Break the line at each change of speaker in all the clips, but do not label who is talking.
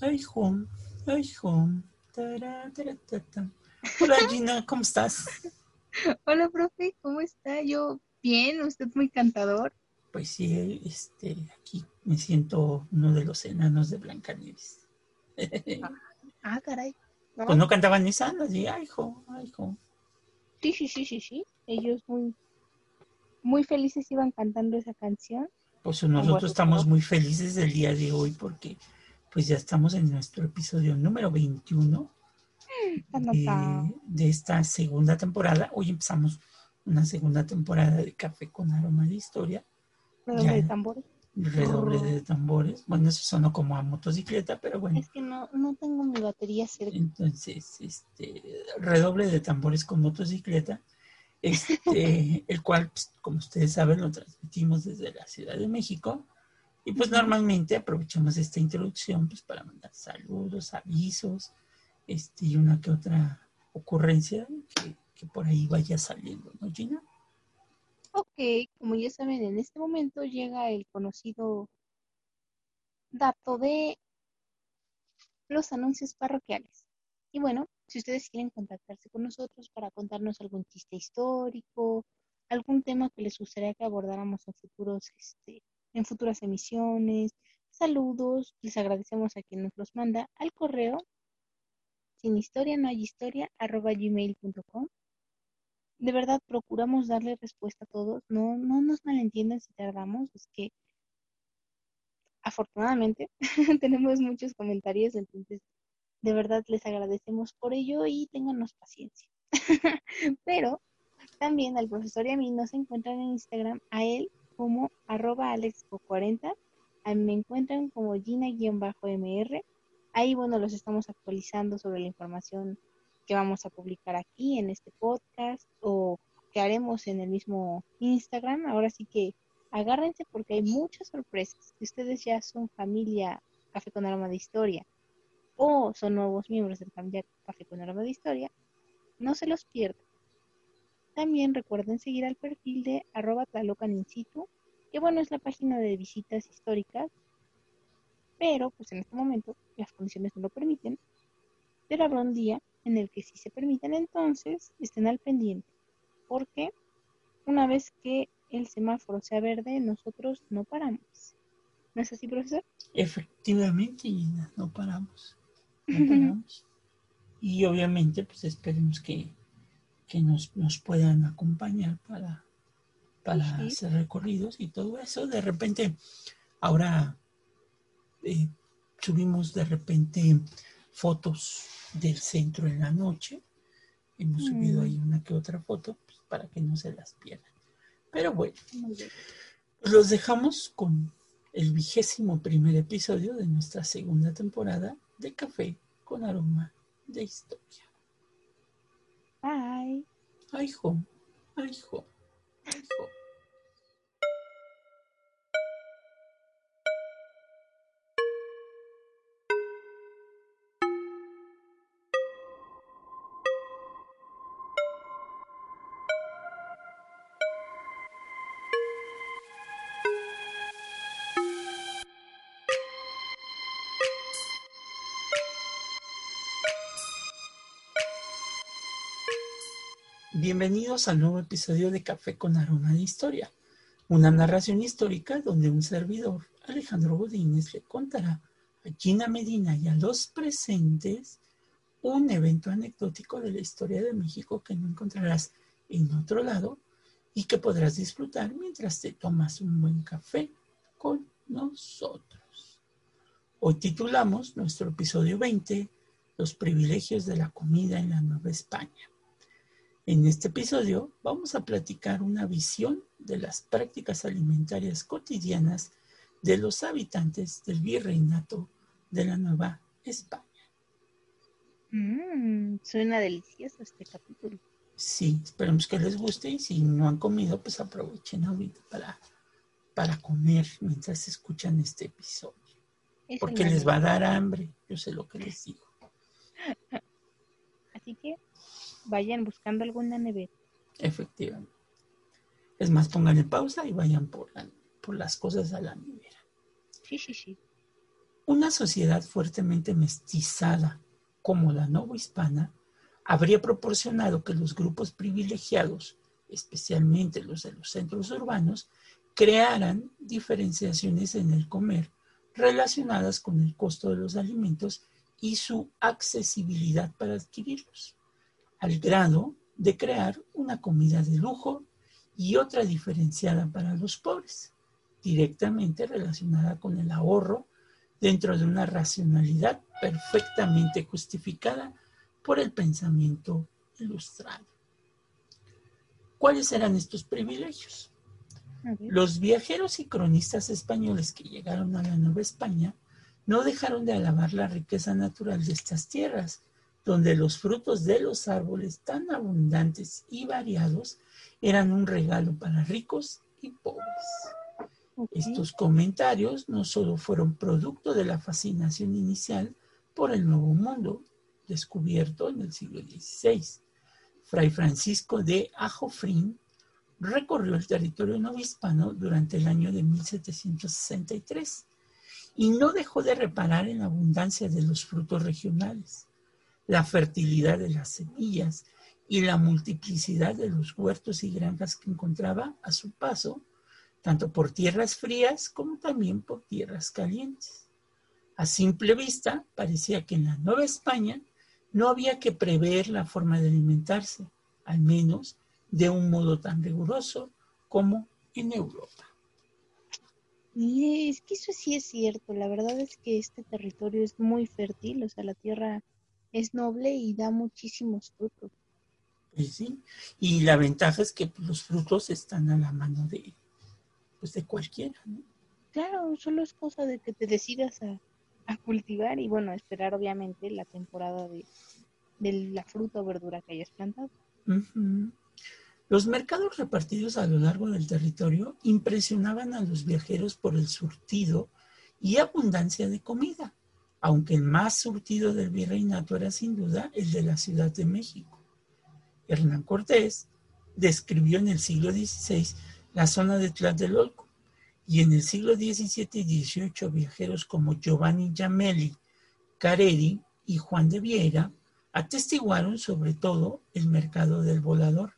Ay, home, ay, ta. Hola Gina, ¿cómo estás?
Hola, profe, ¿cómo está? Yo bien, usted muy cantador.
Pues sí, este, aquí me siento uno de los enanos de Blancanieves.
Ah, caray. No,
Pues no cantaban esa, así, ay, hijo, ay, hijo.
Sí, sí, sí, sí, sí. Ellos muy, muy felices iban cantando esa canción.
Pues nosotros estamos muy felices del día de hoy porque pues ya estamos en nuestro episodio número 21
Tan,
de,
tan.
de esta segunda temporada. Hoy empezamos una segunda temporada de Café con Aroma de Historia.
Redoble de tambores.
Redoble de tambores. Bueno, eso sonó como a motocicleta, pero bueno.
Es que no, no tengo mi batería cerca.
Entonces, este, redoble de tambores con motocicleta, este, el cual, pues, como ustedes saben, lo transmitimos desde la Ciudad de México. Y pues normalmente aprovechamos esta introducción pues, para mandar saludos, avisos, este, y una que otra ocurrencia que, que por ahí vaya saliendo, ¿no, Gina?
Ok, como ya saben, en este momento llega el conocido dato de los anuncios parroquiales. Y bueno, si ustedes quieren contactarse con nosotros para contarnos algún chiste histórico, algún tema que les gustaría que abordáramos en futuros, este, en futuras emisiones, saludos, les agradecemos a quien nos los manda al correo sin historia no hay historia arroba gmail.com. De verdad procuramos darle respuesta a todos, no, no nos malentiendan si tardamos, es que afortunadamente tenemos muchos comentarios, entonces de verdad les agradecemos por ello y téngannos paciencia. Pero también al profesor y a mí nos encuentran en Instagram, a él como arroba alexco40, a me encuentran como gina-mr. Ahí, bueno, los estamos actualizando sobre la información que vamos a publicar aquí en este podcast o que haremos en el mismo Instagram. Ahora sí que agárrense porque hay muchas sorpresas. Si ustedes ya son familia Café con Aroma de Historia o son nuevos miembros del familia Café con Aroma de Historia, no se los pierdan. También recuerden seguir al perfil de arroba tlalocan in situ, que bueno, es la página de visitas históricas, pero pues en este momento las condiciones no lo permiten, pero habrá un día en el que sí se permiten, entonces estén al pendiente, porque una vez que el semáforo sea verde, nosotros no paramos. ¿No es así, profesor?
Efectivamente, Gina, no paramos. No paramos. Y obviamente, pues esperemos que, que nos, nos puedan acompañar para, para
Sí.
hacer recorridos y todo eso. De repente, ahora eh, subimos de repente fotos del centro en la noche. Hemos subido
Mm.
ahí una que otra foto pues, para que no se las pierdan. Pero bueno, los dejamos con el vigésimo primer episodio de nuestra segunda temporada de Café con Aroma de Historia.
Bye.
Ay, jo, ay, jo, ay. Bienvenidos al nuevo episodio de Café con Aroma de Historia, una narración histórica donde un servidor, Alejandro Godínez, le contará a Gina Medina y a los presentes un evento anecdótico de la historia de México que no encontrarás en otro lado y que podrás disfrutar mientras te tomas un buen café con nosotros. Hoy titulamos nuestro episodio 20, Los privilegios de la comida en la Nueva España. En este episodio vamos a platicar una visión de las prácticas alimentarias cotidianas de los habitantes del virreinato de la Nueva España.
Mm, suena delicioso este capítulo.
Sí, esperemos que les guste y si no han comido, pues aprovechen ahorita para, para comer mientras escuchan este episodio.
Es
Porque les va a dar hambre, yo sé lo que les digo.
Así que vayan buscando alguna nevera.
Efectivamente. Es más, pónganle pausa y vayan por, la- por las cosas a la nevera.
Sí, sí, sí.
Una sociedad fuertemente mestizada como la novohispana habría proporcionado que los grupos privilegiados, especialmente los de los centros urbanos, crearan diferenciaciones en el comer relacionadas con el costo de los alimentos y su accesibilidad para adquirirlos, al grado de crear una comida de lujo y otra diferenciada para los pobres, directamente relacionada con el ahorro dentro de una racionalidad perfectamente justificada por el pensamiento ilustrado. ¿Cuáles eran estos privilegios? Los viajeros y cronistas españoles que llegaron a la Nueva España no dejaron de alabar la riqueza natural de estas tierras, donde los frutos de los árboles tan abundantes y variados eran un regalo para ricos y pobres. Estos comentarios no solo fueron producto de la fascinación inicial por el Nuevo Mundo, descubierto en el siglo XVI. Fray Francisco de Ajofrín recorrió el territorio novohispano durante el año de 1763 y no dejó de reparar en la abundancia de los frutos regionales, la fertilidad de las semillas y la multiplicidad de los huertos y granjas que encontraba a su paso, tanto por tierras frías como también por tierras calientes. A simple vista, parecía que en la Nueva España no había que prever la forma de alimentarse, al menos de un modo tan riguroso como en Europa.
Mire, es que eso sí es cierto. La verdad es que este territorio es muy fértil, o sea, la tierra es noble y da muchísimos frutos.
Pues sí, y la ventaja es que los frutos están a la mano de, pues de cualquiera, ¿no?
Claro, solo es cosa de que te decidas a, cultivar y bueno, esperar obviamente la temporada de, la fruta o verdura que hayas plantado.
Los mercados repartidos a lo largo del territorio impresionaban a los viajeros por el surtido y abundancia de comida, aunque el más surtido del virreinato era sin duda el de la Ciudad de México. Hernán Cortés describió en el siglo XVI la zona de Tlatelolco y en el siglo XVII y XVIII viajeros como Giovanni Giamelli, Caredi y Juan de Vieira atestiguaron sobre todo el mercado del volador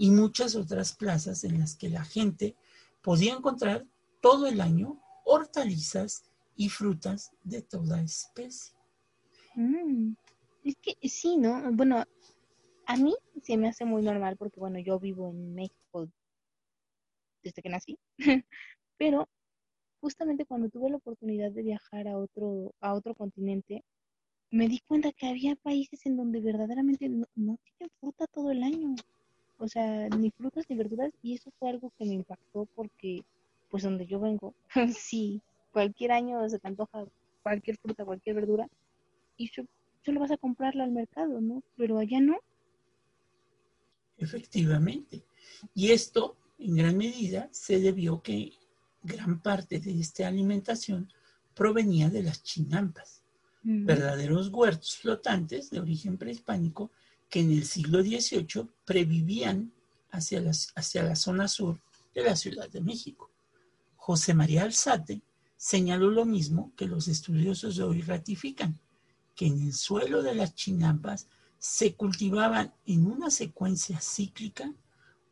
y muchas otras plazas en las que la gente podía encontrar todo el año hortalizas y frutas de toda especie.
Mm, es que sí, ¿no? Bueno, a mí se me hace muy normal porque, bueno, yo vivo en México desde que nací, pero justamente cuando tuve la oportunidad de viajar a otro, a otro continente, me di cuenta que había países en donde verdaderamente no, no tienen fruta todo el año o sea, ni frutas ni verduras, y eso fue algo que me impactó porque, pues donde yo vengo, sí, cualquier año se te antoja cualquier fruta, cualquier verdura, y solo vas a comprarla al mercado, ¿no? Pero allá no.
Efectivamente. Y esto, en gran medida, se debió que gran parte de esta alimentación provenía de las chinampas, verdaderos huertos flotantes de origen prehispánico que en el siglo XVIII previvían hacia, hacia la zona sur de la Ciudad de México. José María Alzate señaló lo mismo que los estudiosos de hoy ratifican, que en el suelo de las chinampas se cultivaban en una secuencia cíclica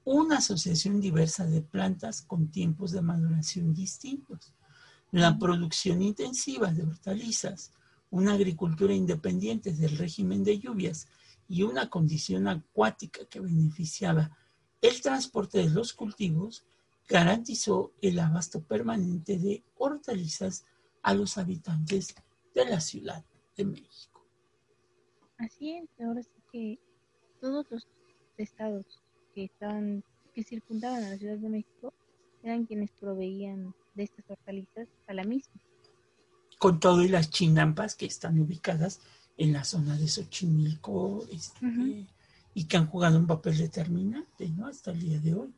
una asociación diversa de plantas con tiempos de maduración distintos. La producción intensiva de hortalizas, una agricultura independiente del régimen de lluvias y una condición acuática que beneficiaba el transporte de los cultivos, garantizó el abasto permanente de hortalizas a los habitantes de la Ciudad de México.
Así es, ahora sí que todos los estados que estaban, que circundaban a la Ciudad de México eran quienes proveían de estas hortalizas a la misma.
Con todo y las chinampas que están ubicadas en la zona de Xochimilco este, y que han jugado un papel determinante, ¿no? Hasta el día de hoy.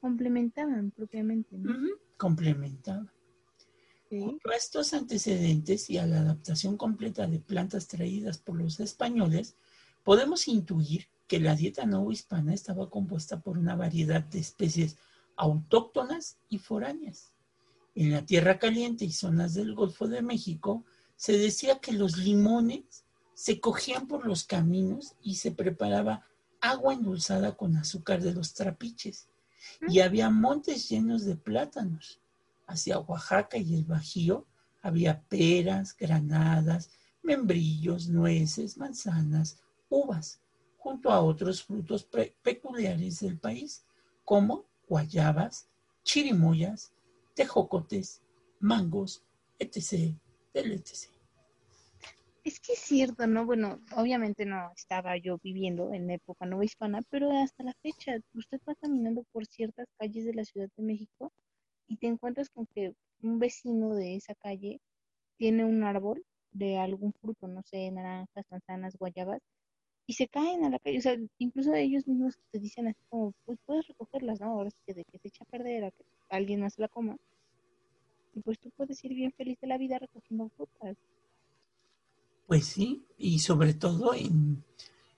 Complementaban propiamente, ¿no?
Complementaban. a estos antecedentes y a la adaptación completa de plantas traídas por los españoles, podemos intuir que la dieta hispana estaba compuesta por una variedad de especies autóctonas y foráneas. En la Tierra Caliente y zonas del Golfo de México se decía que los limones se cogían por los caminos y se preparaba agua endulzada con azúcar de los trapiches. Y había montes llenos de plátanos. Hacia Oaxaca y el Bajío había peras, granadas, membrillos, nueces, manzanas, uvas, junto a otros frutos peculiares del país, como guayabas, chirimoyas, tejocotes, mangos, etc., etc.
Es que es cierto, ¿no? Bueno, obviamente no estaba yo viviendo en época nueva hispana, pero hasta la fecha, usted va caminando por ciertas calles de la Ciudad de México y te encuentras con que un vecino de esa calle tiene un árbol de algún fruto, no sé, naranjas, manzanas, guayabas, y se caen a la calle. O sea, incluso ellos mismos te dicen así como, pues puedes recogerlas, ¿no? Ahora que de que se echa a perder, a que alguien más la coma. Y pues tú puedes ir bien feliz de la vida recogiendo frutas.
Pues sí, y sobre todo en,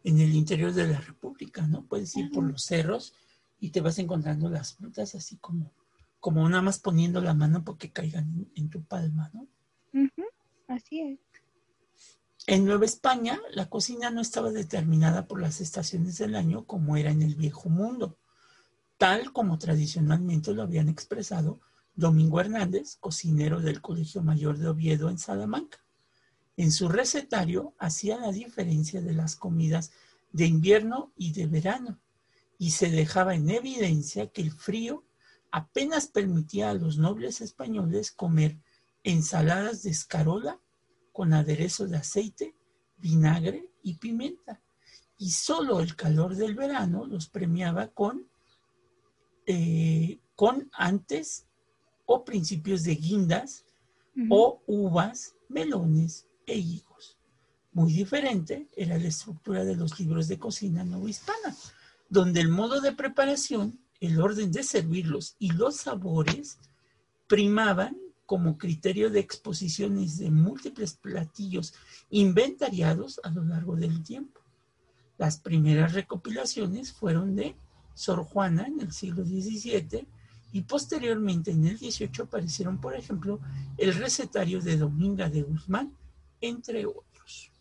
el interior de la República, ¿no? Puedes ir por los cerros y te vas encontrando las frutas así como, como nada más poniendo la mano porque caigan en, tu palma, ¿no?
Así es.
En Nueva España, la cocina no estaba determinada por las estaciones del año como era en el viejo mundo, tal como tradicionalmente lo habían expresado Domingo Hernández, cocinero del Colegio Mayor de Oviedo en Salamanca. En su recetario hacía la diferencia de las comidas de invierno y de verano, y se dejaba en evidencia que el frío apenas permitía a los nobles españoles comer ensaladas de escarola con aderezo de aceite, vinagre y pimienta. Y solo el calor del verano los premiaba con, eh, con antes o principios de guindas o uvas, melones e. Muy diferente era la estructura de los libros de cocina hispana, donde el modo de preparación, el orden de servirlos y los sabores primaban como criterio de exposiciones de múltiples platillos inventariados a lo largo del tiempo. Las primeras recopilaciones fueron de Sor Juana en el siglo XVII y posteriormente en el XVIII aparecieron, por ejemplo, el recetario de Dominga de Guzmán, entre otros.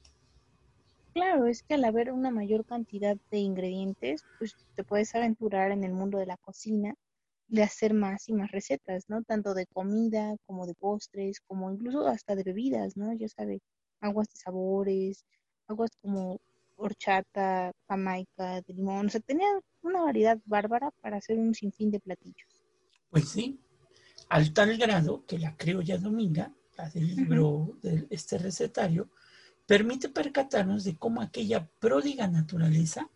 Claro, es que al haber una mayor cantidad de ingredientes, pues te puedes aventurar en el mundo de la cocina de hacer más y más recetas, ¿no? Tanto de comida como de postres, como incluso hasta de bebidas, ¿no? Ya sabe, aguas de sabores, aguas como horchata, jamaica, de limón, o sea, tenía una variedad bárbara para hacer un sinfín de platillos.
Pues sí, al tal grado que la criolla dominga, la del libro de este recetario, permite percatarnos de cómo aquella pródiga naturaleza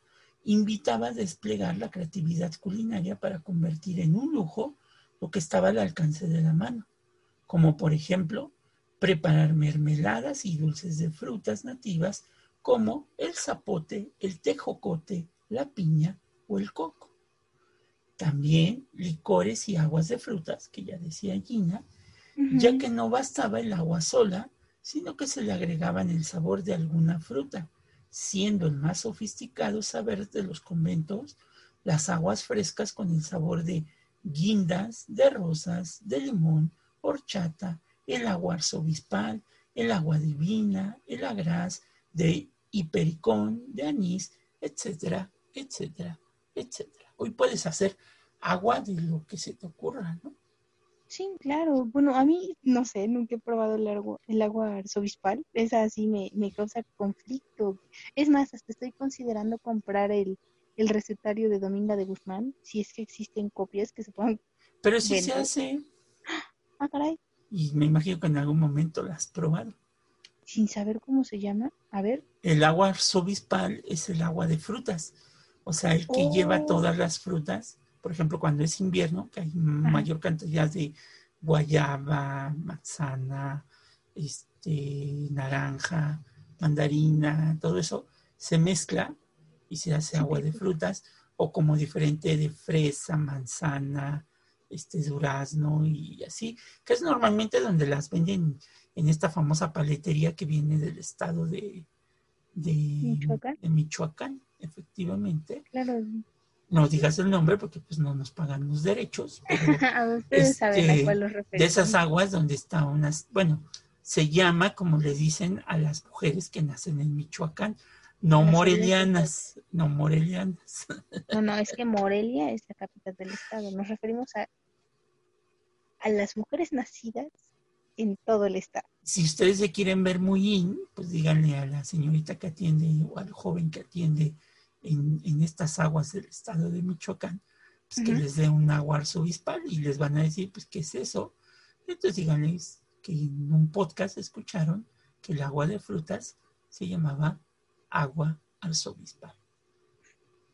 invitaba a desplegar la creatividad culinaria para convertir en un lujo lo que estaba al alcance de la mano, como por ejemplo preparar mermeladas y dulces de frutas nativas como el zapote, el tejocote, la piña o el coco. También licores y aguas de frutas, que ya decía Gina, ya que no bastaba el agua sola, sino que se le agregaban el sabor de alguna fruta, siendo el más sofisticado saber de los conventos las aguas frescas con el sabor de guindas, de rosas, de limón, horchata, el agua arzobispal, el agua divina, el agraz, de hipericón, de anís, etcétera, etcétera, etcétera. Hoy puedes hacer agua de lo que se te ocurra, ¿no?
Sí, claro. Bueno, a mí, no sé, nunca he probado el agua, el agua arzobispal. Esa sí me, me causa conflicto. Es más, hasta estoy considerando comprar el, el recetario de Dominga de Guzmán, si es que existen copias que se puedan
Pero sí se hace.
Ah, caray.
Y me imagino que en algún momento la has probado.
Sin saber cómo se llama. A ver.
El agua arzobispal es el agua de frutas. O sea, el que lleva oh. todas las frutas por ejemplo, cuando es invierno, que hay mayor cantidad de guayaba, manzana, este, naranja, mandarina, todo eso se mezcla y se hace agua de frutas o como diferente de fresa, manzana, este durazno y así, que es normalmente donde las venden en esta famosa paletería que viene del estado de, de,
Michoacán.
de Michoacán, efectivamente.
Claro
no digas el nombre porque pues no nos pagan los derechos, pero
Ustedes saben a
este,
cuál los
de esas aguas donde está unas, bueno, se llama como le dicen a las mujeres que nacen en Michoacán, no morelianas, no morelianas.
No, no, es que Morelia es la capital del estado. Nos referimos a, a las mujeres nacidas en todo el estado.
Si ustedes se quieren ver muy in, pues díganle a la señorita que atiende o al joven que atiende en, en estas aguas del estado de Michoacán, pues que les dé un agua arzobispal y les van a decir, pues, ¿qué es eso? Entonces díganles que en un podcast escucharon que el agua de frutas se llamaba agua arzobispal.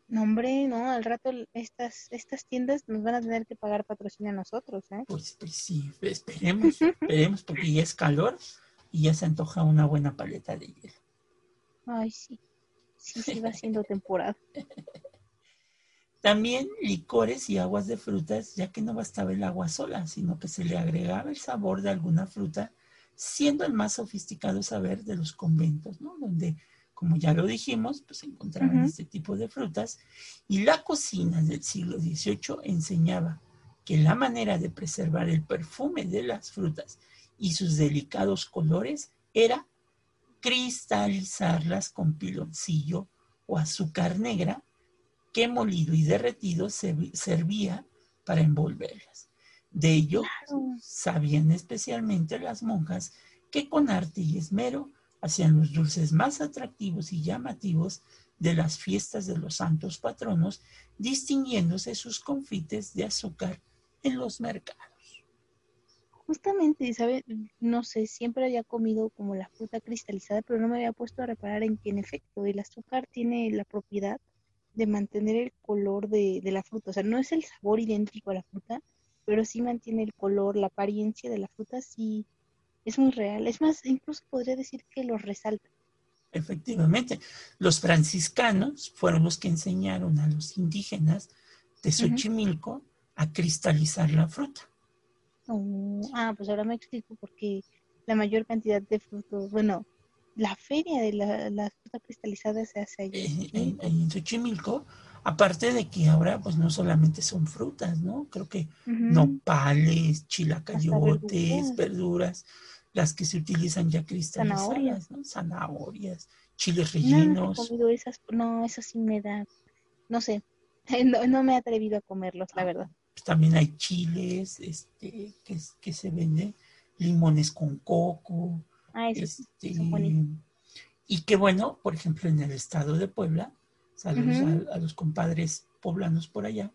No, hombre, no, al rato estas, estas tiendas nos van a tener que pagar patrocinio a nosotros, ¿eh?
Pues, pues sí, esperemos, esperemos, porque ya es calor y ya se antoja una buena paleta de hielo.
Ay, sí. Sí, va siendo temporada.
También licores y aguas de frutas, ya que no bastaba el agua sola, sino que se le agregaba el sabor de alguna fruta, siendo el más sofisticado saber de los conventos, ¿no? Donde, como ya lo dijimos, pues se encontraban este tipo de frutas. Y la cocina del siglo XVIII enseñaba que la manera de preservar el perfume de las frutas y sus delicados colores era cristalizarlas con piloncillo o azúcar negra que molido y derretido se- servía para envolverlas. De ello sabían especialmente las monjas que con arte y esmero hacían los dulces más atractivos y llamativos de las fiestas de los santos patronos, distinguiéndose sus confites de azúcar en los mercados.
Justamente, ¿sabes? No sé, siempre había comido como la fruta cristalizada, pero no me había puesto a reparar en que en efecto el azúcar tiene la propiedad de mantener el color de, de la fruta. O sea, no es el sabor idéntico a la fruta, pero sí mantiene el color, la apariencia de la fruta, sí es muy real. Es más, incluso podría decir que lo resalta.
Efectivamente, los franciscanos fueron los que enseñaron a los indígenas de Xochimilco a cristalizar la fruta.
Oh, ah, pues ahora me explico porque la mayor cantidad de frutos, bueno, la feria de la, la fruta cristalizada se hace allí.
en,
¿sí?
en- en Xochimilco, aparte de que ahora pues no solamente son frutas, ¿no? Creo que nopales, chilacayotes,
verduras.
verduras, las que se utilizan ya cristalizadas,
Zanahorias.
¿no? Zanahorias, chiles
No, no he
rellenos.
comido esas, no, eso sí me da, no sé, no, no me he atrevido a comerlos, la verdad.
Pues, también hay chiles, este, que, que se venden, limones con coco,
Ah, esos sí,
este, y que bueno, por ejemplo, en el estado de Puebla, saludos a, a los compadres poblanos por allá,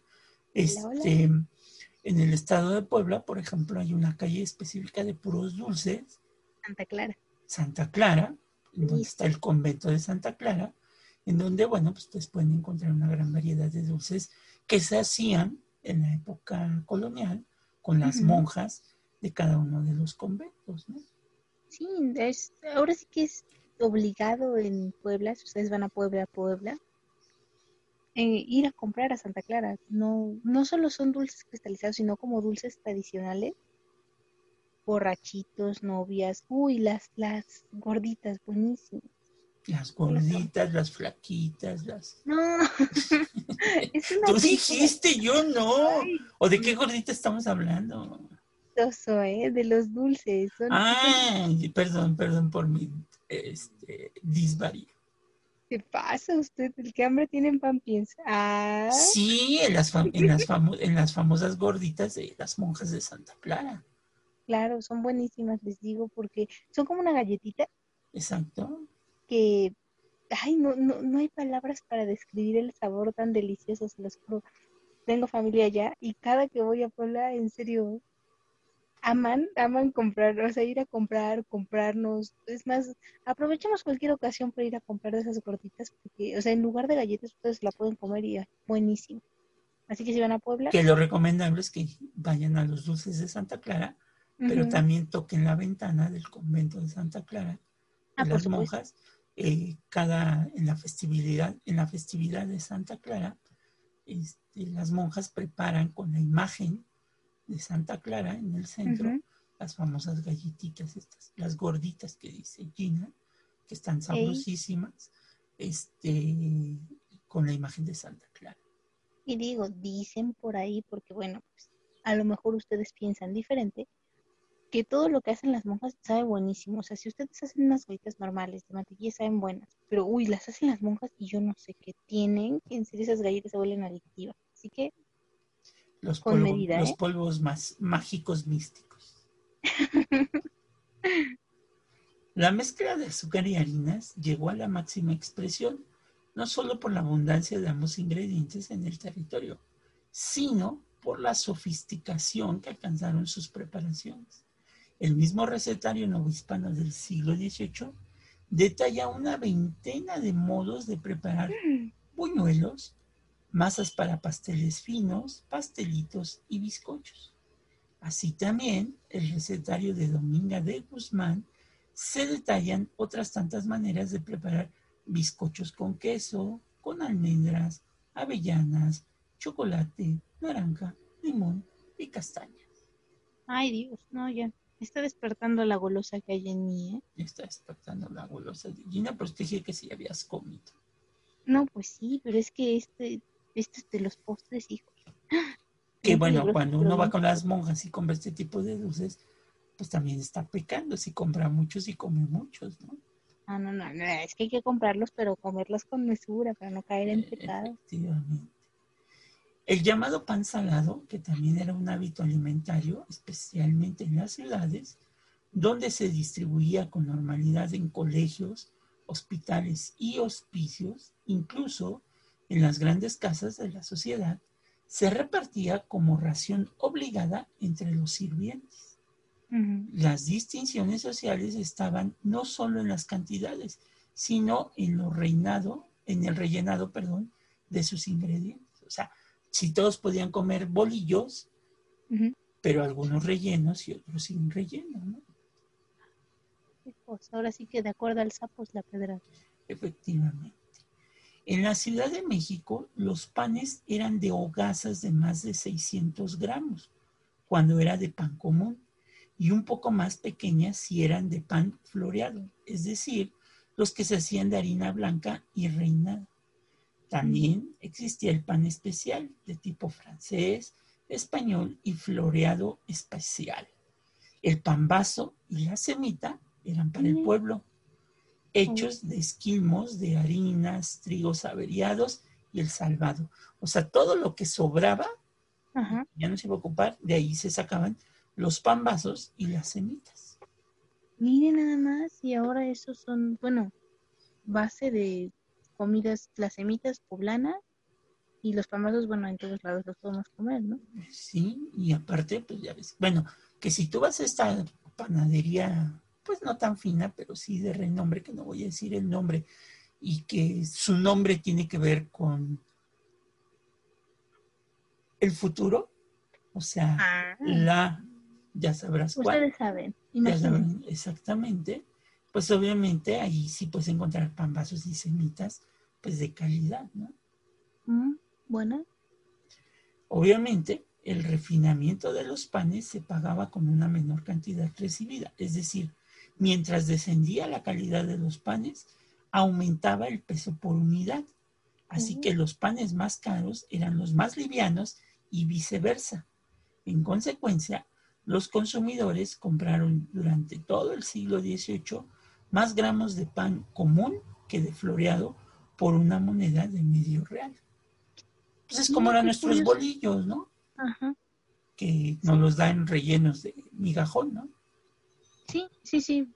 Hola, hola.
este, en el estado de Puebla, por ejemplo, hay una calle específica de puros dulces,
Santa Clara.
Santa Clara, en donde está el convento de Santa Clara, en donde, bueno, pues ustedes pueden encontrar una gran variedad de dulces que se hacían en la época colonial con las monjas de cada uno de los conventos, ¿no?
Sí, es, ahora sí que es obligado en Puebla, si ustedes van a Puebla, Puebla, eh, ir a comprar a Santa Clara. No, no solo son dulces cristalizados, sino como dulces tradicionales. Borrachitos, novias, uy, las, las gorditas, buenísimas.
Las gorditas, las flaquitas, las...
No, es una
Tú dijiste, yo no.
Ay,
¿O de qué gordita estamos hablando?
chistoso, ¿eh? De los dulces. Son,
Ay, perdón, perdón por mi este, disvarío.
¿Qué pasa usted? El que hambre tiene en pan piensa. Ah,
Sí, en las, fam- en, las famo- en las famosas gorditas de las monjas de Santa Clara.
claro, son buenísimas, les digo, porque son como una galletita
Exacto.
Que, ay, no, no, no hay palabras para describir el sabor tan delicioso, se los juro. Tengo familia allá y cada que voy a Puebla, en serio, aman, aman comprar, o sea, ir a comprar, comprarnos. Es más, aprovechamos cualquier ocasión para ir a comprar de esas gorditas, porque, o sea, en lugar de galletas, ustedes la pueden comer y es buenísimo. Así que si van a Puebla,
Que lo recomendable es que vayan a los dulces de Santa Clara, pero también toquen la ventana del convento de Santa Clara, de
Ah, por
las monjas, eh, cada, en la festividad, en la festividad de Santa Clara, este, las monjas preparan con la imagen de Santa Clara en el centro las famosas galletitas estas, las gorditas que dice Gina, que están sabrosísimas, este, con la imagen de Santa Clara.
Y digo, dicen por ahí, porque bueno, pues a lo mejor ustedes piensan diferente, que todo lo que hacen las monjas sabe buenísimo. O sea, si ustedes hacen unas galletas normales de mantequilla saben buenas, pero uy, las hacen las monjas y yo no sé qué tienen, que en serio esas galletas se vuelven adictivas. Así que
Los,
Con
polvo-
medida,
los
¿eh?
polvos más mágicos místicos. La mezcla de azúcar y harinas llegó a la máxima expresión, no solo por la abundancia de ambos ingredientes en el territorio, sino por la sofisticación que alcanzaron sus preparaciones. El mismo recetario novohispano del siglo XVIII detalla una veintena de modos de preparar buñuelos, masas para pasteles finos, pastelitos y bizcochos. Así también, el recetario de Dominga de Guzmán se detallan otras tantas maneras de preparar bizcochos con queso, con almendras, avellanas, chocolate, naranja, limón y castaña.
Ay, Dios, no, ya. Está despertando la golosa que hay en mí, ¿eh?
Está despertando la golosa de Gina, pero te dije que si habías comido.
No, pues sí, pero es que este, este es de los postres, hijos.
Que bueno, cuando uno va con las monjas y compra este tipo de dulces, pues también está pecando si compra muchos y come muchos, ¿no?
Ah, no, no, no, es que hay que comprarlos, pero comerlos con mesura para no caer en
Eh,
pecado.
Efectivamente. El llamado pan salado, que también era un hábito alimentario, especialmente en las ciudades, donde se distribuía con normalidad en colegios, hospitales y hospicios, incluso en las grandes casas de la sociedad, se repartía como ración obligada entre los sirvientes. Las distinciones sociales estaban no solo en las cantidades, sino en lo reinado, en el rellenado, perdón, de sus ingredientes. O sea, si todos podían comer bolillos, pero algunos rellenos y otros sin relleno, ¿no?
Cosa. Ahora sí que de acuerdo al sapo es la pedra.
Efectivamente. En la Ciudad de México, los panes eran de hogazas de más de 600 gramos, cuando era de pan común, y un poco más pequeñas si eran de pan floreado, es decir, los que se hacían de harina blanca y reinada. También existía el pan especial, de tipo francés, español y floreado especial. El pan vaso y la semita eran para el pueblo, hechos de esquilmos de harinas, trigos averiados y el salvado. O sea, todo lo que sobraba
Ajá.
ya no se iba a ocupar, de ahí se sacaban los pan vasos y las semitas.
Miren nada más, y ahora esos son, bueno, base de comidas, las semitas poblanas y los pambazos, bueno, en todos lados los podemos comer, ¿no?
Sí, y aparte, pues ya ves, bueno, que si tú vas a esta panadería, pues no tan fina, pero sí de renombre, que no voy a decir el nombre, y que su nombre tiene que ver con el futuro, o sea,
Ah,
la, ya sabrás cuál.
ustedes saben, imagínense.
exactamente. Pues obviamente ahí sí puedes encontrar pan vasos y semitas, pues de calidad, ¿no?
Mm, bueno,
Obviamente, el refinamiento de los panes se pagaba con una menor cantidad recibida, es decir, mientras descendía la calidad de los panes, aumentaba el peso por unidad. Así que los panes más caros eran los más livianos y viceversa. En consecuencia, los consumidores compraron durante todo el siglo XVIII más gramos de pan común que de floreado por una moneda de medio real. Pues es como eran nuestros bolillos, ¿no?
ajá.
Que nos los dan rellenos de migajón, ¿no?
Sí, sí, sí.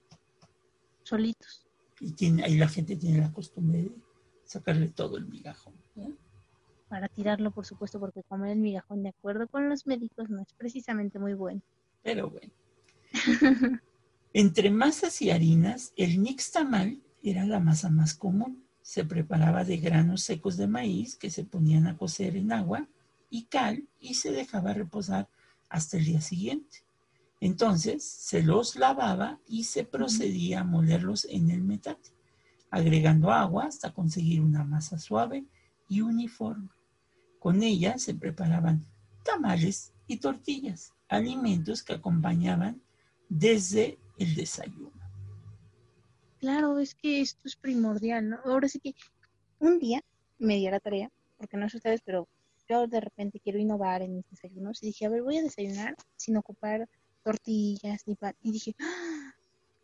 Solitos.
Y tiene, ahí la gente tiene la costumbre de sacarle todo el migajón.
Para tirarlo, por supuesto, porque comer el migajón, de acuerdo con los médicos, no es precisamente muy bueno.
Pero bueno. Entre masas y harinas, el nixtamal era la masa más común. Se preparaba de granos secos de maíz que se ponían a cocer en agua y cal y se dejaba reposar hasta el día siguiente. Entonces se los lavaba y se procedía a molerlos en el metate, agregando agua hasta conseguir una masa suave y uniforme. Con ella se preparaban tamales y tortillas, alimentos que acompañaban desde el desayuno.
Claro, es que esto es primordial, ¿no? Ahora sí que un día me di a la tarea, porque no sé ustedes, pero yo de repente quiero innovar en mis desayunos y dije, a ver, voy a desayunar sin ocupar tortillas ni pan. Y dije, ¡Ah!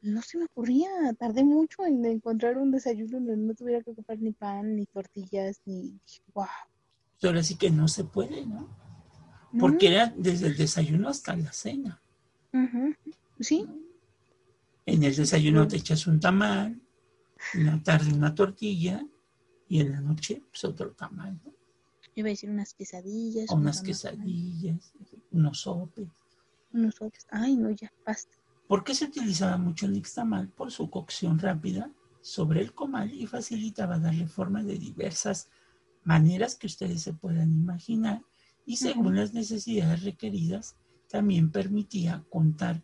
no se me ocurría, tardé mucho en encontrar un desayuno donde no tuviera que ocupar ni pan, ni tortillas, ni dije, wow.
ahora sí que no se puede, ¿no? Porque era desde el desayuno hasta la cena.
Sí.
En el desayuno te echas un tamal, en la tarde una tortilla y en la noche pues otro tamal, ¿no?
Yo iba a decir unas quesadillas.
O unas quesadillas, unos sopes.
Unos sopes. Ay, no, ya, basta.
¿Por qué se utilizaba mucho el nixtamal? Por su cocción rápida sobre el comal y facilitaba darle forma de diversas maneras que ustedes se puedan imaginar y según las necesidades requeridas también permitía contar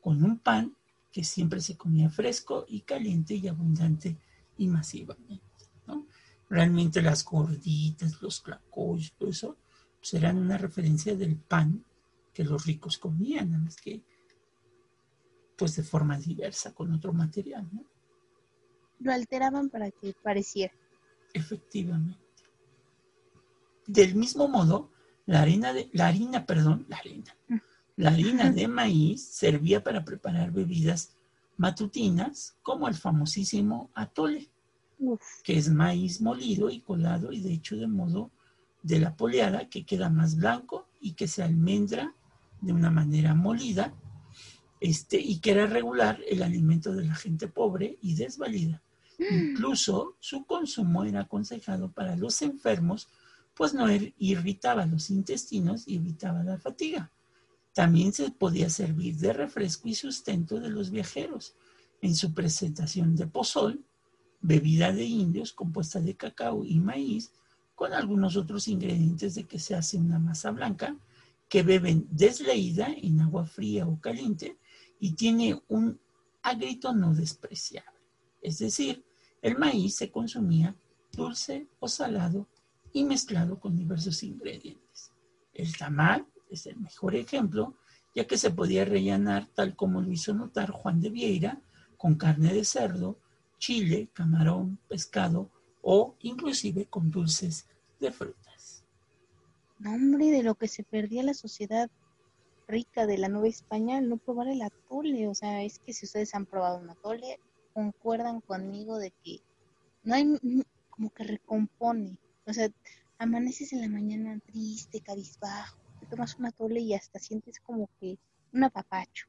con un pan que siempre se comía fresco y caliente y abundante y masivamente. Realmente las gorditas, los clacoyos, todo eso, pues eran una referencia del pan que los ricos comían, nada más que pues de forma diversa, con otro material, ¿no?
Lo alteraban para que pareciera.
Efectivamente. Del mismo modo, la harina de, la harina, perdón, la harina. La harina de maíz servía para preparar bebidas matutinas como el famosísimo atole, que es maíz molido y colado y de hecho de modo de la poleada que queda más blanco y que se almendra de una manera molida este, y que era regular el alimento de la gente pobre y desvalida. Mm. Incluso su consumo era aconsejado para los enfermos, pues no er, irritaba los intestinos y evitaba la fatiga. También se podía servir de refresco y sustento de los viajeros. En su presentación de pozol, bebida de indios compuesta de cacao y maíz, con algunos otros ingredientes de que se hace una masa blanca, que beben desleída en agua fría o caliente y tiene un agrito no despreciable. Es decir, el maíz se consumía dulce o salado y mezclado con diversos ingredientes. El tamal es el mejor ejemplo, ya que se podía rellenar tal como lo hizo notar Juan de Vieira, con carne de cerdo, chile, camarón, pescado o inclusive con dulces de frutas.
Nombre de lo que se perdía la sociedad rica de la Nueva España no probar el atole. O sea, es que si ustedes han probado un atole, concuerdan conmigo de que no hay como que recompone. O sea, amaneces en la mañana triste, cabizbajo, te tomas un atole y hasta sientes como que un apapacho.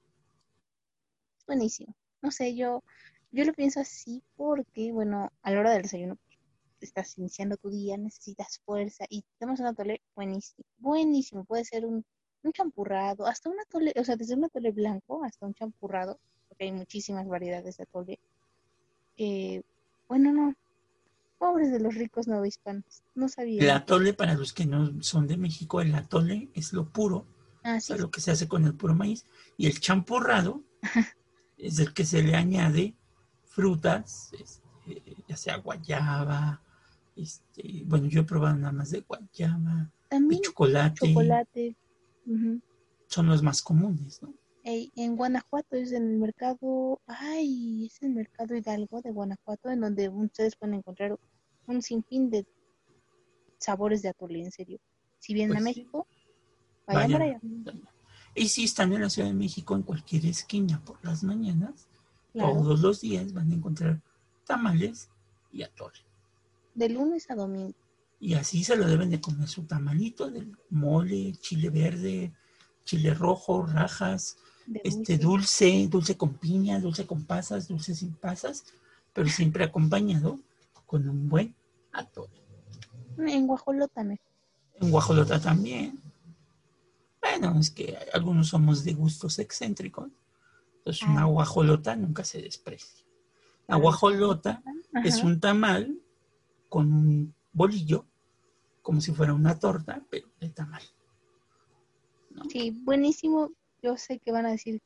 Buenísimo. No sé, yo, yo lo pienso así porque, bueno, a la hora del desayuno estás iniciando tu día, necesitas fuerza y tomas un atole buenísimo. Buenísimo. Puede ser un un champurrado, hasta un atole, o sea, desde un atole blanco hasta un champurrado, porque hay muchísimas variedades de atole. Eh, bueno, no, pobres de los ricos hispanos, no sabía.
El atole, para los que no son de México, el atole es lo puro, ah, lo que se hace con el puro maíz, y el champurrado es el que se le añade frutas, este, ya sea guayaba, este, bueno, yo he probado nada más de guayaba, de chocolate.
chocolate
son los más comunes, ¿no?
En Guanajuato es en el mercado, ay, es el mercado Hidalgo de Guanajuato, en donde ustedes pueden encontrar un sinfín de sabores de atole, en serio. Si vienen a pues México, vayan, para allá.
Y si están en la Ciudad de México, en cualquier esquina por las mañanas, todos los días van a encontrar tamales y atole.
De lunes a domingo.
Y así se lo deben de comer su tamalito de mole, chile verde, chile rojo, rajas, este dulce, dulce con piña, dulce con pasas, dulce sin pasas, pero siempre acompañado con un buen atole.
En guajolota ¿no?
En guajolota también. Bueno, es que algunos somos de gustos excéntricos. Entonces una ah. guajolota nunca se desprecia. La ah, guajolota es un tamal con un bolillo como si fuera una torta, pero de tamal.
Sí, buenísimo. Yo sé que van a decir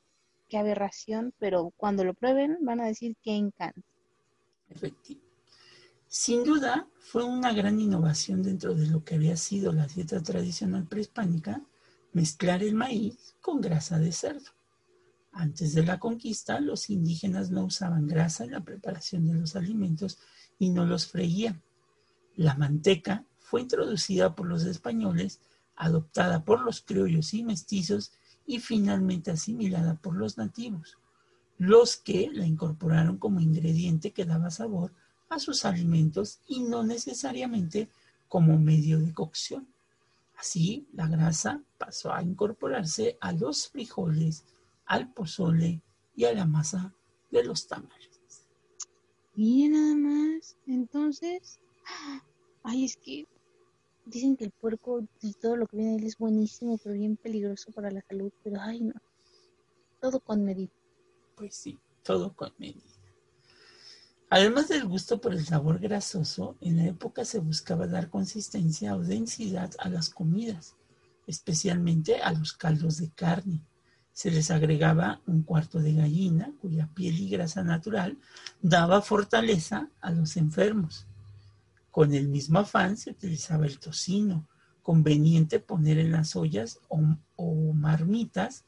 qué aberración, pero cuando lo prueben van a decir que encanto.
Efectivo. Sin duda, fue una gran innovación dentro de lo que había sido la dieta tradicional prehispánica, mezclar el maíz con grasa de cerdo. Antes de la conquista, los indígenas no usaban grasa en la preparación de los alimentos y no los freían. La manteca fue introducida por los españoles, adoptada por los criollos y mestizos y finalmente asimilada por los nativos, los que la incorporaron como ingrediente que daba sabor a sus alimentos y no necesariamente como medio de cocción. Así, la grasa pasó a incorporarse a los frijoles, al pozole y a la masa de los tamales.
Y nada más. Entonces, ay, es que dicen que el puerco y todo lo que viene de él es buenísimo, pero bien peligroso para la salud. Pero ay, no. Todo con medida.
Pues sí, todo con medida. Además del gusto por el sabor grasoso, en la época se buscaba dar consistencia o densidad a las comidas, especialmente a los caldos de carne. Se les agregaba un cuarto de gallina, cuya piel y grasa natural daba fortaleza a los enfermos. Con el mismo afán se utilizaba el tocino, conveniente poner en las ollas o, marmitas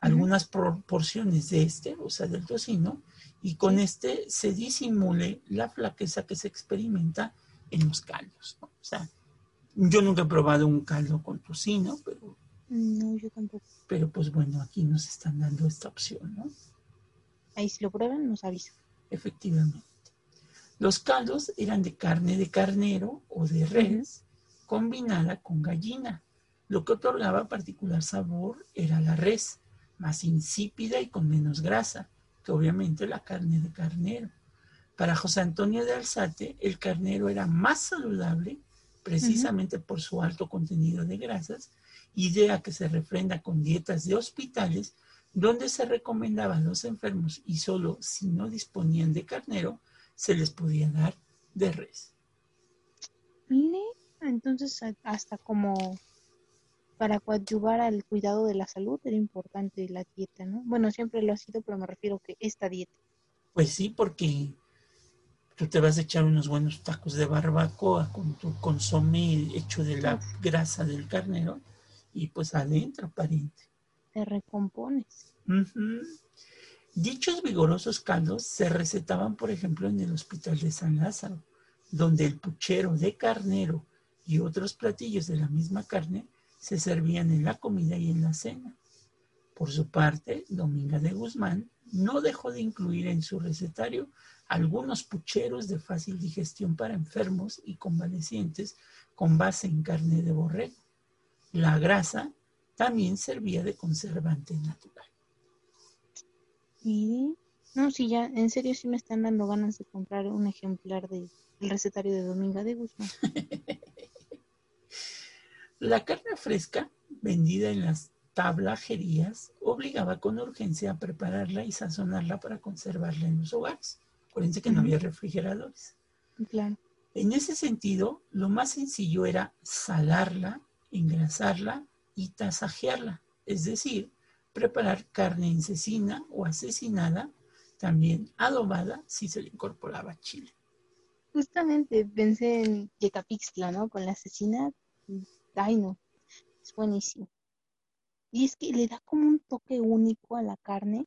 algunas porciones de este, o sea, del tocino, y con este se disimule la flaqueza que se experimenta en los caldos. O sea, yo nunca he probado un caldo con tocino, pero...
No, yo tampoco.
Pero pues bueno, aquí nos están dando esta opción, ¿no?
Ahí si lo prueban nos avisan.
Efectivamente. Los caldos eran de carne de carnero o de res combinada con gallina. Lo que otorgaba particular sabor era la res, más insípida y con menos grasa que obviamente la carne de carnero. Para José Antonio de Alzate, el carnero era más saludable precisamente por su alto contenido de grasas, idea que se refrenda con dietas de hospitales donde se recomendaba a los enfermos y solo si no disponían de carnero se les podía dar de res.
Mire, entonces hasta como para coadyuvar al cuidado de la salud era importante la dieta, ¿no? Bueno, siempre lo ha sido, pero me refiero que esta dieta.
Pues sí, porque tú te vas a echar unos buenos tacos de barbacoa con tu consomé hecho de la grasa del carnero y pues adentro, pariente.
Te recompones.
Dichos vigorosos caldos se recetaban, por ejemplo, en el Hospital de San Lázaro, donde el puchero de carnero y otros platillos de la misma carne se servían en la comida y en la cena. Por su parte, Dominga de Guzmán no dejó de incluir en su recetario algunos pucheros de fácil digestión para enfermos y convalecientes con base en carne de borrego. La grasa también servía de conservante natural.
Y no, sí, ya, en serio sí me están dando ganas de comprar un ejemplar del recetario de Dominga de Guzmán.
La carne fresca, vendida en las tablajerías, obligaba con urgencia a prepararla y sazonarla para conservarla en los hogares. Acuérdense que no había refrigeradores.
Claro.
En ese sentido, lo más sencillo era salarla, engrasarla y tasajearla, es decir, preparar carne en cecina o asesinada, también adobada si se le incorporaba chile.
Justamente pensé en Yecapixtla, ¿no? Con la cecina ay es buenísimo. Y es que le da como un toque único a la carne,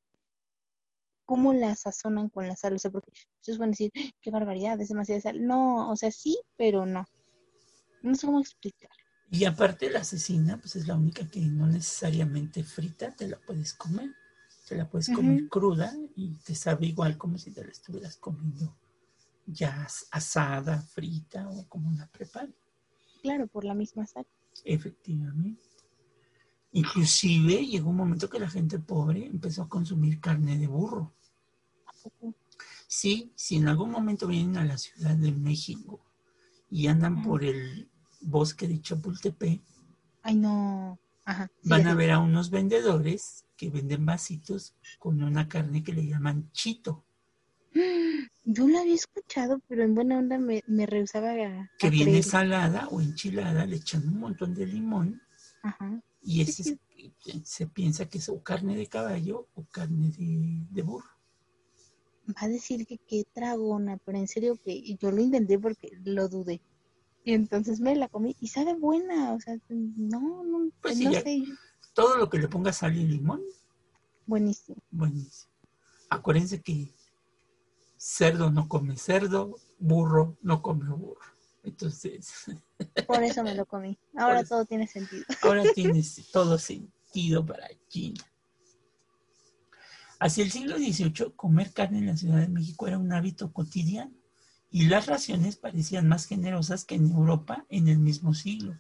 cómo la sazonan con la sal, o sea, porque ustedes van a decir, qué barbaridad, es demasiada sal. No, o sea, sí, pero no. No sé cómo explicar.
Y aparte la cecina, pues es la única que no necesariamente frita, te la puedes comer. Te la puedes comer cruda y te sabe igual como si te la estuvieras comiendo ya asada, frita o como una prepara.
Claro, por la misma sal.
Efectivamente. Inclusive llegó un momento que la gente pobre empezó a consumir carne de burro. Sí, si en algún momento vienen a la Ciudad de México y andan por el bosque de Chapultepec,
Ay, no.
van a ver a unos vendedores que venden vasitos con una carne que le llaman chito.
Yo la había escuchado, pero en buena onda me, me rehusaba a.
Que viene salada o enchilada, le echan un montón de limón. Y ese se piensa que es o carne de caballo o carne de, burro.
Va a decir que qué tragona, pero en serio que yo lo intenté porque lo dudé. Y entonces me la comí y sabe buena, o sea, no, no,
pues no sé. Todo lo que le ponga sal y limón.
Buenísimo.
Buenísimo. Acuérdense que cerdo no come cerdo, burro no come burro. Entonces,
Por eso me lo comí. Ahora todo tiene sentido.
ahora tiene todo sentido para China. Hacia el siglo XVIII, comer carne en la Ciudad de México era un hábito cotidiano y las raciones parecían más generosas que en Europa en el mismo siglo.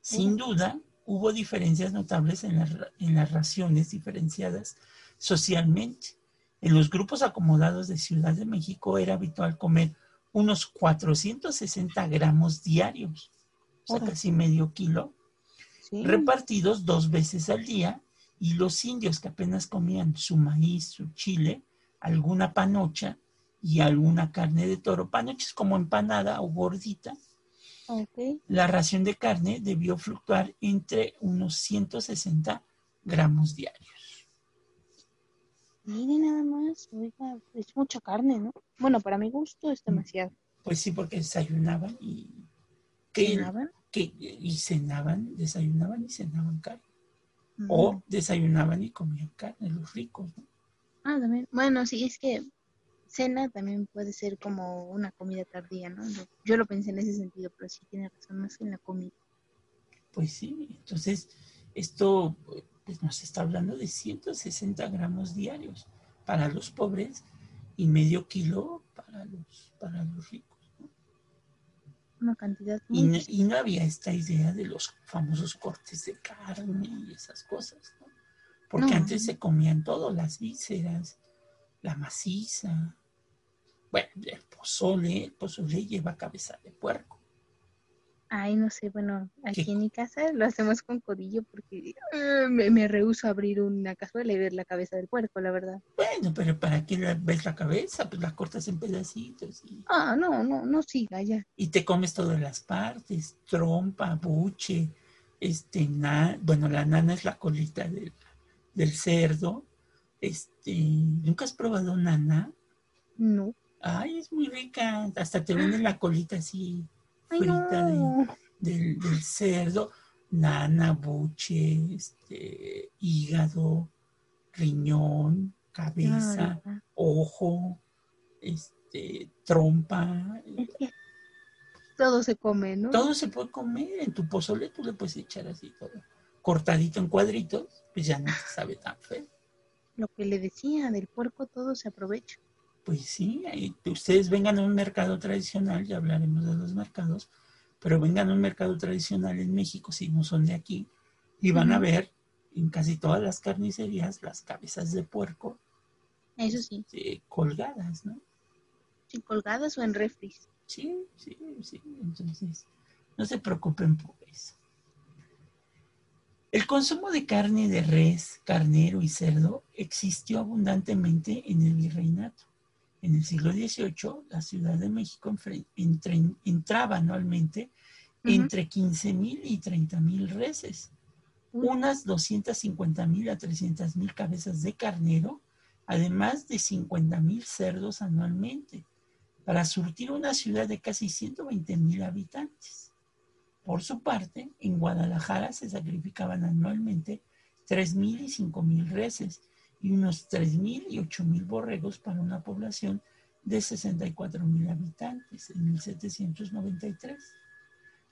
Sin duda, hubo diferencias notables en las, ra- en las raciones diferenciadas socialmente. En los grupos acomodados de Ciudad de México era habitual comer unos 460 gramos diarios, o sea, casi medio kilo,
Sí.
repartidos dos veces al día, y los indios que apenas comían su maíz, su chile, alguna panocha y alguna carne de toro. Panocha es como empanada o gordita.
Ok.
La ración de carne debió fluctuar entre unos 160 gramos diarios.
Mire nada más, oiga, es mucha carne, ¿no? Bueno, para mi gusto es demasiado.
Pues sí, porque desayunaban y... que-
¿Cenaban?
que- y cenaban, desayunaban y cenaban carne. O desayunaban y comían carne, los ricos, ¿no?
Ah, también. Bueno, sí, es que cena también puede ser como una comida tardía, ¿no? Yo- lo pensé en ese sentido, pero sí tiene razón, más que en la comida.
Pues sí, entonces esto pues, nos está hablando de 160 gramos diarios para los pobres y medio kilo para los, para los ricos. ¿no?
Una cantidad
Y, no, y no había esta idea de los famosos cortes de carne y esas cosas, ¿no? Porque
No.
antes se comían todo, las vísceras, la maciza. Bueno, el pozole, el pozole lleva cabeza de puerco.
Ay, no sé, bueno, aquí
¿Qué?
en mi casa lo hacemos con codillo porque eh, me, me rehúso a abrir una cazuela y ver la cabeza del puerco, la verdad.
Bueno, pero ¿para qué ves la cabeza? Pues la cortas en pedacitos y
Ah, no, no, no siga ya.
y te comes todas las partes, trompa, buche, este, na- bueno, la nana es la colita del, del cerdo, este, ¿nunca has probado nana?
No.
Ay, es muy rica, hasta te venden la colita así
Ay,
frita de- del, del cerdo, nana, buche, este, hígado, riñón, cabeza, ojo, este, trompa,
todo se come, ¿no?
Todo se puede comer. En tu pozole tú le puedes echar así todo. Cortadito en cuadritos, pues ya no te sabe tan feo.
Lo que le decía, del puerco todo se aprovecha.
Pues sí, ahí- ustedes vengan a un mercado tradicional, ya hablaremos de los mercados, pero vengan a un mercado tradicional en México, si no son de aquí, y van a ver en casi todas las carnicerías las cabezas de puerco
Eso sí,
eh, colgadas, ¿no?
sí, colgadas o en refris.
Sí, sí, sí. Entonces, no se preocupen por eso. El consumo de carne de res, carnero y cerdo existió abundantemente en el virreinato. En el siglo XVIII, la Ciudad de México entre- entraba anualmente
Ujú.
entre 15.000 y 30.000 reses,
Uy,
unas 250.000 a 300.000 cabezas de carnero, además de 50.000 cerdos anualmente para surtir una ciudad de casi 120 mil habitantes. Por su parte, en Guadalajara se sacrificaban anualmente 3 mil y 5 mil reses y unos 3 mil y 8 mil borregos para una población de 64 mil habitantes en 1793.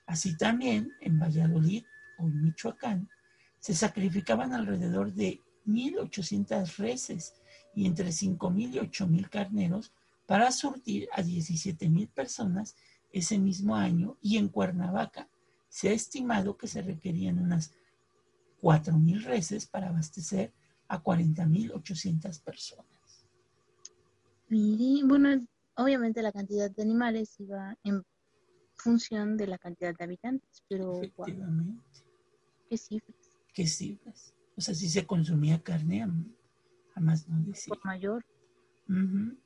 Así también, en Valladolid o en Michoacán, se sacrificaban alrededor de 1.800 reses y entre 5.000 y 8.000 carneros para surtir a 17.000 personas ese mismo año y en Cuernavaca se ha estimado que se requerían unas 4.000 reses para abastecer a 40.800 personas.
mire, bueno, obviamente la cantidad de animales iba en función de la cantidad de habitantes, pero
Efectivamente,
qué cifras.
qué cifras. O sea, si se consumía carne, a, más no decir.
Por mayor.
Ujú.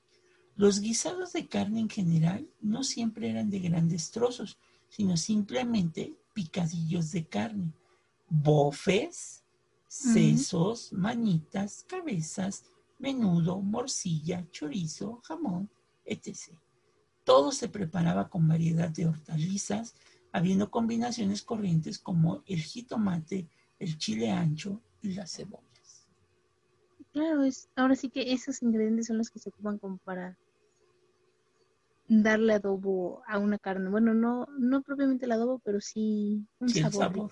Los guisados de carne en general no siempre eran de grandes trozos, sino simplemente picadillos de carne, bofes, sesos, manitas, cabezas, menudo, morcilla, chorizo, jamón, etc. Todo se preparaba con variedad de hortalizas, habiendo combinaciones corrientes como el jitomate, el chile ancho y las cebollas.
Claro, es, ahora sí que esos ingredientes son los que se ocupan como para darle adobo a una carne. Bueno, no, no propiamente el adobo, pero sí un
Sí, el
sabor.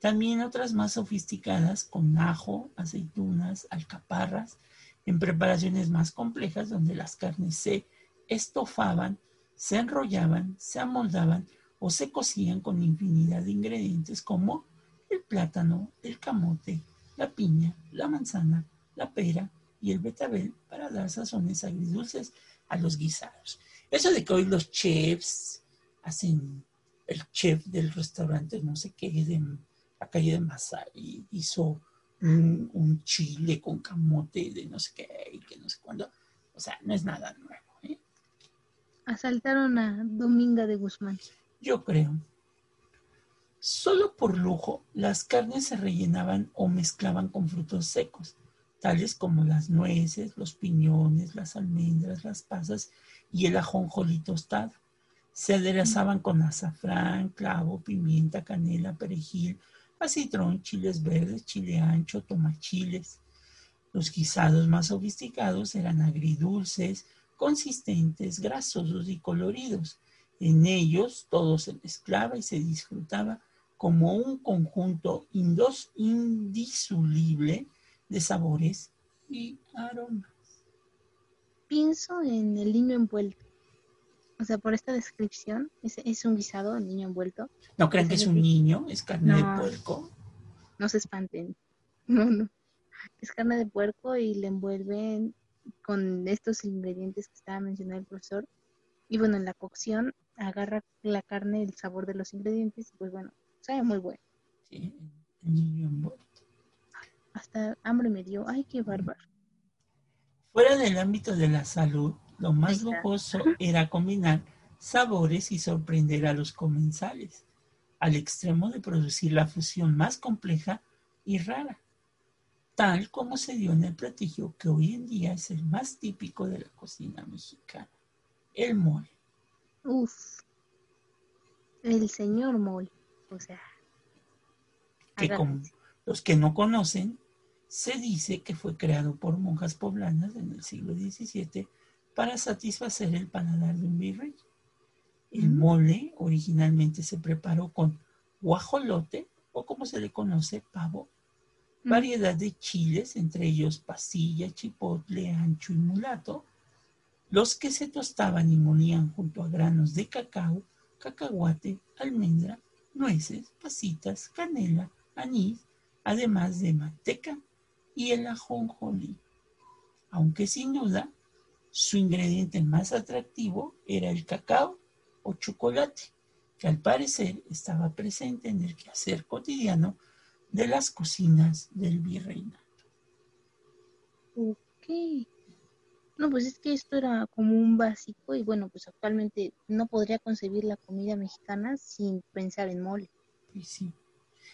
También otras más sofisticadas con ajo, aceitunas, alcaparras, en preparaciones más complejas donde las carnes se estofaban, se enrollaban, se amoldaban o se cocían con infinidad de ingredientes como el plátano, el camote, la piña, la manzana, la pera y el betabel para dar sazones agridulces a los guisados. Eso de que hoy los chefs hacen, el chef del restaurante no sé qué, de la calle de Masai hizo un, un chile con camote de no sé qué y que no sé cuándo. O sea, no es nada nuevo. ¿eh?
Asaltaron a Dominga de Guzmán.
Yo creo. Solo por lujo, las carnes se rellenaban o mezclaban con frutos secos, tales como las nueces, los piñones, las almendras, las pasas y el ajonjolí tostado. Se aderezaban con azafrán, clavo, pimienta, canela, perejil, acitrón, chiles verdes, chile ancho, tomachiles. Los guisados más sofisticados eran agridulces, consistentes, grasosos y coloridos. En ellos todo se mezclaba y se disfrutaba como un conjunto indisoluble de sabores y aromas.
Pienso en el niño envuelto. O sea, por esta descripción, es, es un guisado, el niño envuelto.
No crean que es un niño, es carne
No.
de puerco.
No se espanten. No, no. Es carne de puerco y le envuelven con estos ingredientes que estaba mencionando el profesor. Y bueno, en la cocción agarra la carne el sabor de los ingredientes y pues bueno, sabe muy bueno.
Sí, el niño envuelto.
Hasta hambre me dio. Ay, qué bárbaro.
Fuera del ámbito de la salud, lo más lujoso era combinar sabores y sorprender a los comensales, al extremo de producir la fusión más compleja y rara, tal como se dio en el platillo que hoy en día es el más típico de la cocina mexicana, el mole.
Uf. El señor Mol. O sea.
que como los que no conocen, se dice que fue creado por monjas poblanas en el siglo XVII para satisfacer el paladar de un virrey. El
Mm.
mole originalmente se preparó con guajolote o como se le conoce, pavo,
Mm.
variedad de chiles, entre ellos pasilla, chipotle, ancho y mulato, los que se tostaban y molían junto a granos de cacao, cacahuate, almendra, nueces, pasitas, canela, anís, además de manteca y el ajonjolí. Aunque sin duda su ingrediente más atractivo era el cacao o chocolate, que al parecer estaba presente en el quehacer cotidiano de las cocinas del virreinato.
Ok. No, pues es que esto era como un básico y bueno, pues actualmente no podría concebir la comida mexicana sin pensar en mole.
Y sí.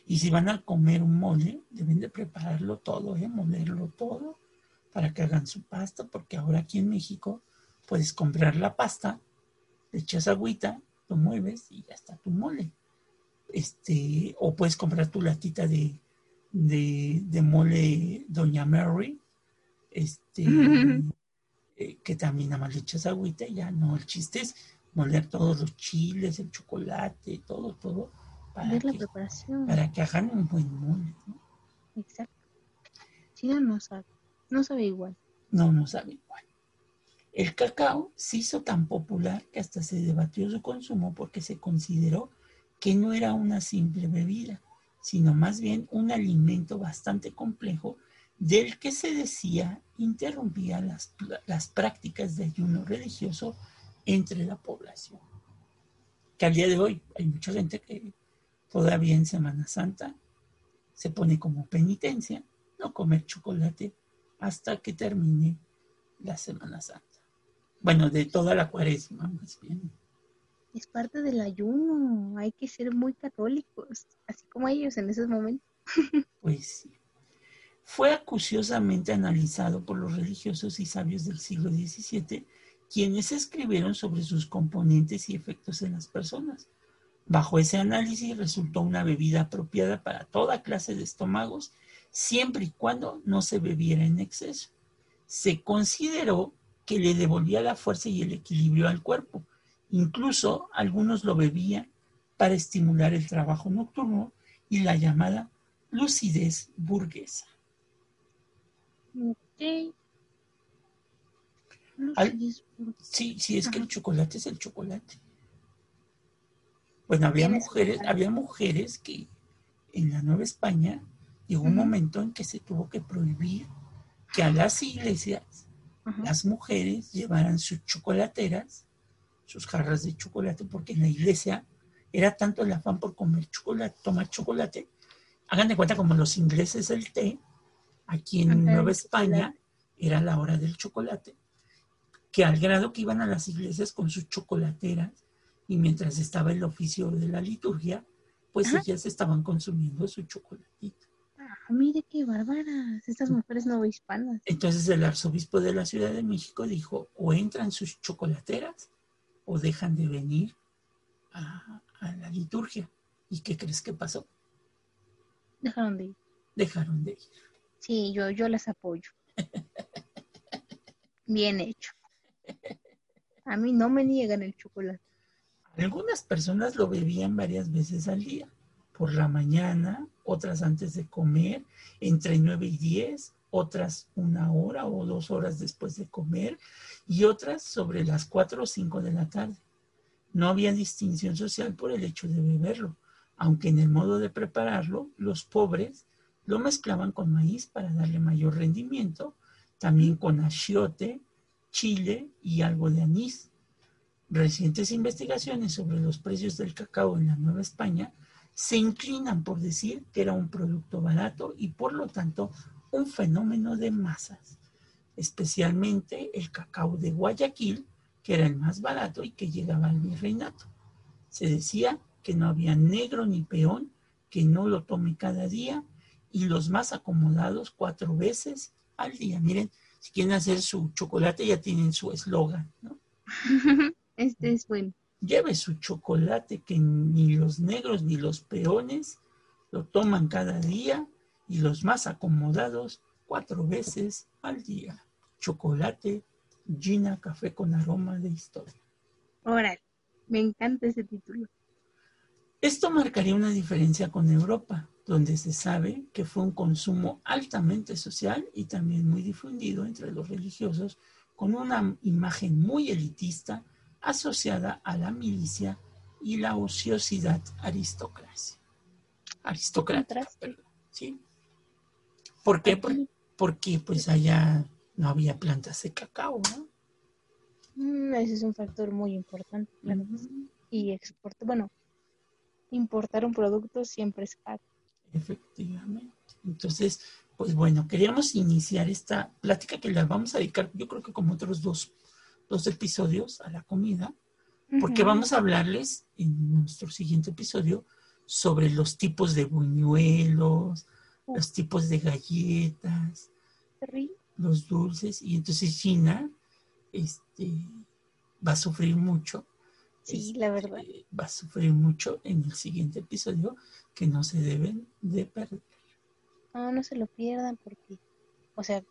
Y si van a comer un mole, deben de prepararlo todo, ¿eh? molerlo todo para que hagan su pasta, porque ahora aquí en México puedes comprar la pasta, le echas agüita, lo mueves y ya está tu mole. Este, o puedes comprar tu latita de, de, de mole Doña Mary, este, eh, que también nada más le echas agüita y ya no. El chiste es moler todos los chiles, el chocolate, todo, todo, para
Ver la
que,
preparación.
para que hagan un buen mole. ¿no?
Exacto. China no sabe. No sabe igual.
No, no sabe igual. El cacao se hizo tan popular que hasta se debatió su consumo porque se consideró que no era una simple bebida, sino más bien un alimento bastante complejo del que se decía interrumpía las, las prácticas de ayuno religioso entre la población. Que al día de hoy hay mucha gente que todavía en Semana Santa se pone como penitencia no comer chocolate hasta que termine la Semana Santa. Bueno, de toda la cuaresma, más bien.
Es parte del ayuno. Hay que ser muy católicos, así como ellos en esos momentos.
Pues sí. Fue acuciosamente analizado por los religiosos y sabios del siglo XVII, quienes escribieron sobre sus componentes y efectos en las personas. Bajo ese análisis resultó una bebida apropiada para toda clase de estómagos, siempre y cuando no se bebiera en exceso. Se consideró que le devolvía la fuerza y el equilibrio al cuerpo. Incluso algunos lo bebían para estimular el trabajo nocturno y la llamada lucidez burguesa.
Lucidez.
Sí, sí, es que el chocolate es el chocolate. Bueno, había
Tienes
mujeres, había mujeres que en la Nueva España llegó un momento en que se tuvo que prohibir que a las iglesias
Ajá.
las mujeres llevaran sus chocolateras, sus jarras de chocolate, porque en la iglesia era tanto el afán por comer chocolate, tomar chocolate. Hagan de cuenta como los ingleses el té, aquí en
Ajá,
Nueva España era la hora del chocolate, que al grado que iban a las iglesias con sus chocolateras y mientras estaba el oficio de la liturgia, pues
Ajá.
ellas estaban consumiendo su chocolatito.
Ah, mire qué bárbaras. Estas mujeres novohispanas.
Entonces el arzobispo de la Ciudad de México dijo, o entran sus chocolateras o dejan de venir a, a la liturgia. ¿Y qué crees que pasó?
Dejaron de ir.
Dejaron de ir.
Sí, yo, yo las apoyo. Bien hecho. A mí no me niegan el chocolate.
Algunas personas lo bebían varias veces al día, por la mañana, otras antes de comer, entre 9 y 10, otras una hora o dos horas después de comer y otras sobre las 4 o 5 de la tarde. No había distinción social por el hecho de beberlo, aunque en el modo de prepararlo, los pobres lo mezclaban con maíz para darle mayor rendimiento, también con achiote, chile y algo de anís. Recientes investigaciones sobre los precios del cacao en la Nueva España se inclinan por decir que era un producto barato y por lo tanto un fenómeno de masas, especialmente el cacao de Guayaquil, que era el más barato y que llegaba al virreinato. Se decía que no había negro ni peón que no lo tome cada día y los más acomodados cuatro veces al día. Miren, si quieren hacer su chocolate ya tienen su eslogan, ¿no?
Este es bueno.
Lleve su chocolate que ni los negros ni los peones lo toman cada día y los más acomodados cuatro veces al día. Chocolate, Gina, café con aroma de historia.
Órale. Me encanta ese título.
Esto marcaría una diferencia con Europa, donde se sabe que fue un consumo altamente social y también muy difundido entre los religiosos, con una imagen muy elitista asociada a la milicia y la ociosidad aristocracia. Aristocrática, perdón, ¿sí? ¿Por qué? Por- porque pues allá no había plantas de cacao, ¿no?
mm, ese es un factor muy importante. Y exportar, bueno, importar un producto siempre es caro.
Efectivamente. Entonces, pues bueno, queríamos iniciar esta plática que la vamos a dedicar, yo creo que como otros dos, dos episodios a la comida, porque vamos a hablarles en nuestro siguiente episodio sobre los tipos de buñuelos, los tipos de galletas, los dulces, y entonces Gina este, va a sufrir mucho.
Sí, la verdad.
este, Va a sufrir mucho en el siguiente episodio que no se deben de perder.
No, no se lo pierdan porque, o sea, va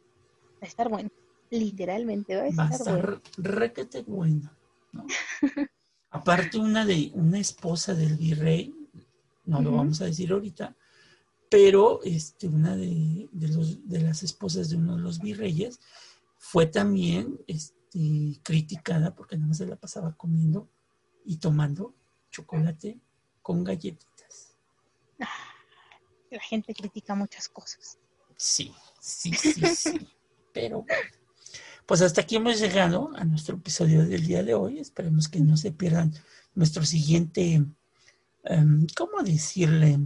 a estar bueno. Literalmente va a
va a
estar
estar requete bueno. ¿no? Aparte una de una esposa del virrey, no lo vamos a decir ahorita, pero este, una de, de los, de las esposas de uno de los virreyes fue también este, criticada porque nada más se la pasaba comiendo y tomando chocolate con galletitas.
La gente critica muchas cosas.
Sí, sí, sí, sí. Pero bueno. Pues hasta aquí hemos llegado a nuestro episodio del día de hoy. Esperemos que no se pierdan nuestro siguiente, em, ¿cómo decirle?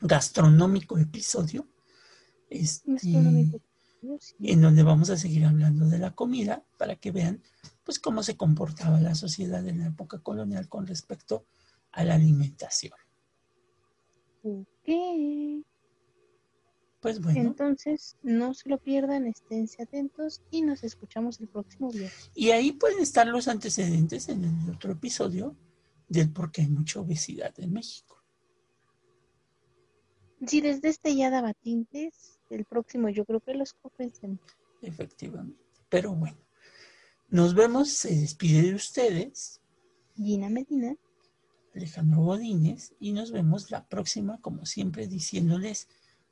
Gastronómico episodio. Este,
Gastronómico.
En donde vamos a seguir hablando de la comida para que vean pues cómo se comportaba la sociedad en la época colonial con respecto a la alimentación.
Ok.
Pues bueno,
Entonces, no se lo pierdan, esténse atentos y nos escuchamos el próximo viernes.
y ahí pueden estar los antecedentes en el otro episodio del por qué hay mucha obesidad en México.
Si desde este ya daba tintes, el próximo yo creo que los compensemos.
Efectivamente. Pero bueno, Nos vemos, se despide de ustedes.
Gina Medina.
Alejandro Godínez y nos vemos la próxima, como siempre, diciéndoles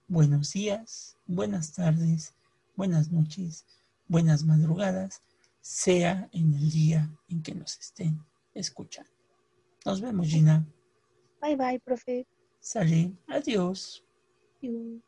buenos días, buenas tardes, buenas noches, buenas madrugadas, sea en el día en que nos estén escuchando. Nos vemos, Gina.
Bye bye, profe.
Sale. Adiós.
Adiós.